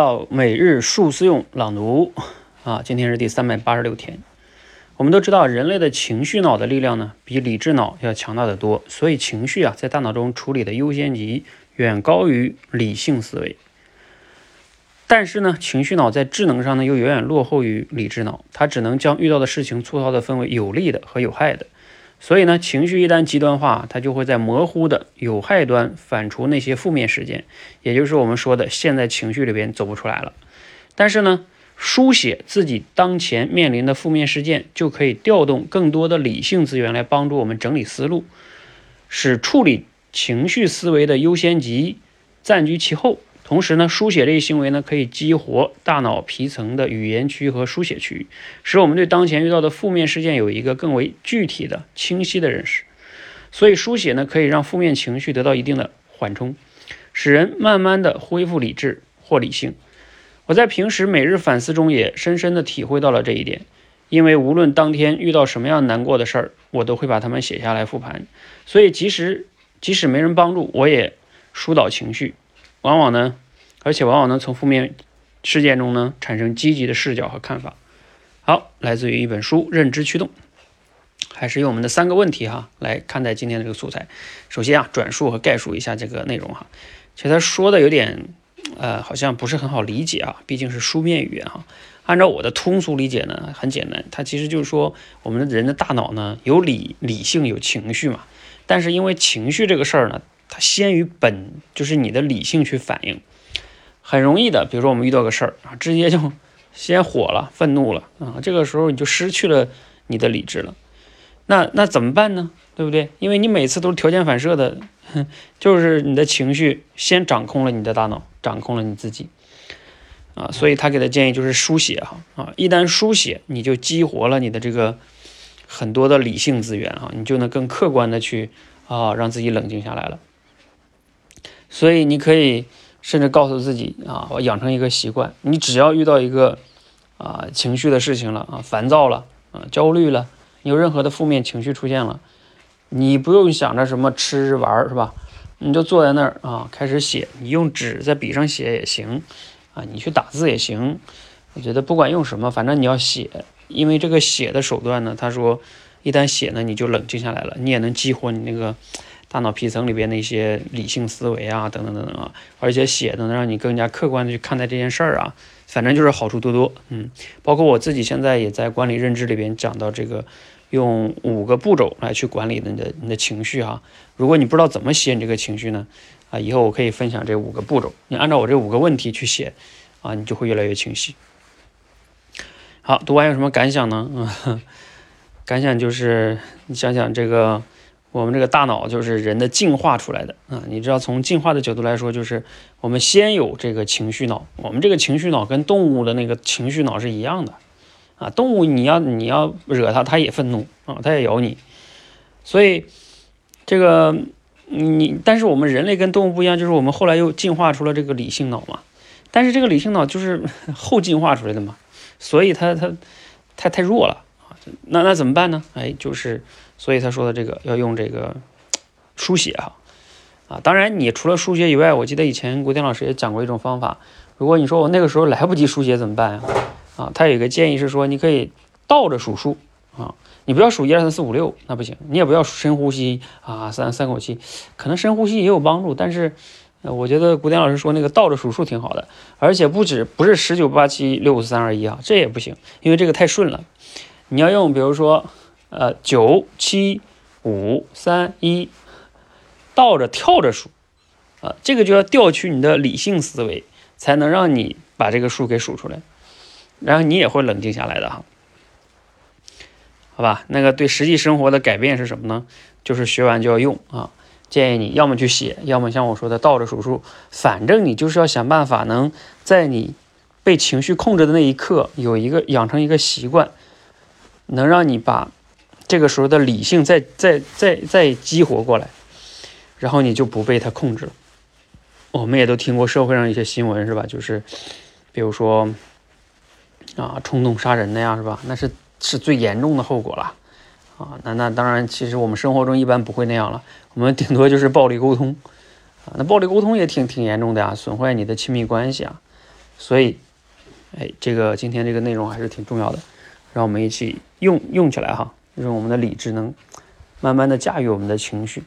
到每日数思用朗读啊，今天是第三百八十六天。我们都知道，人类的情绪脑的力量呢，比理智脑要强大的多，所以情绪啊，在大脑中处理的优先级远高于理性思维。但是呢，情绪脑在智能上呢，又远远落后于理智脑，它只能将遇到的事情粗糙的分为有利的和有害的。所以呢，情绪一旦极端化，它就会在模糊的有害端反刍那些负面事件，也就是我们说的陷在情绪里边走不出来了。但是呢，书写自己当前面临的负面事件，就可以调动更多的理性资源来帮助我们整理思路，使处理情绪思维的优先级暂居其后。同时呢，书写这一行为呢，可以激活大脑皮层的语言区和书写区，使我们对当前遇到的负面事件有一个更为具体的、清晰的认识。所以，书写呢，可以让负面情绪得到一定的缓冲，使人慢慢的恢复理智或理性。我在平时每日反思中也深深的体会到了这一点，因为无论当天遇到什么样难过的事儿，我都会把它们写下来复盘。所以，即使即使没人帮助，我也疏导情绪。往往呢，而且往往能从负面事件中呢产生积极的视角和看法。好，来自于一本书《认知驱动》，还是用我们的三个问题哈来看待今天的这个素材。首先啊，转述和概述一下这个内容哈。其实他说的有点呃，好像不是很好理解啊，毕竟是书面语言哈。按照我的通俗理解呢，很简单，它其实就是说我们的人的大脑呢有理理性有情绪嘛，但是因为情绪这个事儿呢。它先于本，就是你的理性去反应，很容易的。比如说我们遇到个事儿啊，直接就先火了，愤怒了啊，这个时候你就失去了你的理智了。那那怎么办呢？对不对？因为你每次都是条件反射的，就是你的情绪先掌控了你的大脑，掌控了你自己啊。所以他给的建议就是书写哈啊，一旦书写，你就激活了你的这个很多的理性资源啊，你就能更客观的去啊，让自己冷静下来了。所以你可以甚至告诉自己啊，我养成一个习惯，你只要遇到一个啊情绪的事情了啊，烦躁了啊，焦虑了，有任何的负面情绪出现了，你不用想着什么吃玩是吧？你就坐在那儿啊，开始写，你用纸在笔上写也行啊，你去打字也行，我觉得不管用什么，反正你要写，因为这个写的手段呢，他说一旦写呢，你就冷静下来了，你也能激活你那个。大脑皮层里边的一些理性思维啊，等等等等啊，而且写的能让你更加客观的去看待这件事儿啊，反正就是好处多多。嗯，包括我自己现在也在管理认知里边讲到这个，用五个步骤来去管理你的你的情绪哈。如果你不知道怎么写你这个情绪呢，啊，以后我可以分享这五个步骤，你按照我这五个问题去写啊，你就会越来越清晰。好，读完有什么感想呢？嗯，感想就是你想想这个。我们这个大脑就是人的进化出来的啊！你知道，从进化的角度来说，就是我们先有这个情绪脑。我们这个情绪脑跟动物的那个情绪脑是一样的啊。动物你要你要惹它，它也愤怒啊，它也咬你。所以这个你，但是我们人类跟动物不一样，就是我们后来又进化出了这个理性脑嘛。但是这个理性脑就是后进化出来的嘛，所以它它太太弱了。那那怎么办呢？哎，就是。所以他说的这个要用这个书写哈啊，当然你除了书写以外，我记得以前国天老师也讲过一种方法。如果你说我那个时候来不及书写怎么办呀？啊，他有一个建议是说，你可以倒着数数啊，你不要数一二三四五六，那不行。你也不要深呼吸啊，三三口气，可能深呼吸也有帮助，但是我觉得古典老师说那个倒着数数挺好的，而且不止不是十九八七六五四三二一啊，这也不行，因为这个太顺了。你要用比如说。呃，九七五三一，倒着跳着数，啊，这个就要调取你的理性思维，才能让你把这个数给数出来，然后你也会冷静下来的哈，好吧？那个对实际生活的改变是什么呢？就是学完就要用啊，建议你要么去写，要么像我说的倒着数数，反正你就是要想办法能在你被情绪控制的那一刻，有一个养成一个习惯，能让你把。这个时候的理性再再再再激活过来，然后你就不被他控制了。我们也都听过社会上一些新闻，是吧？就是比如说啊，冲动杀人的呀，是吧？那是是最严重的后果了啊。那那当然，其实我们生活中一般不会那样了，我们顶多就是暴力沟通啊。那暴力沟通也挺挺严重的呀，损坏你的亲密关系啊。所以，哎，这个今天这个内容还是挺重要的，让我们一起用用起来哈，让我们的理智能慢慢的驾驭我们的情绪。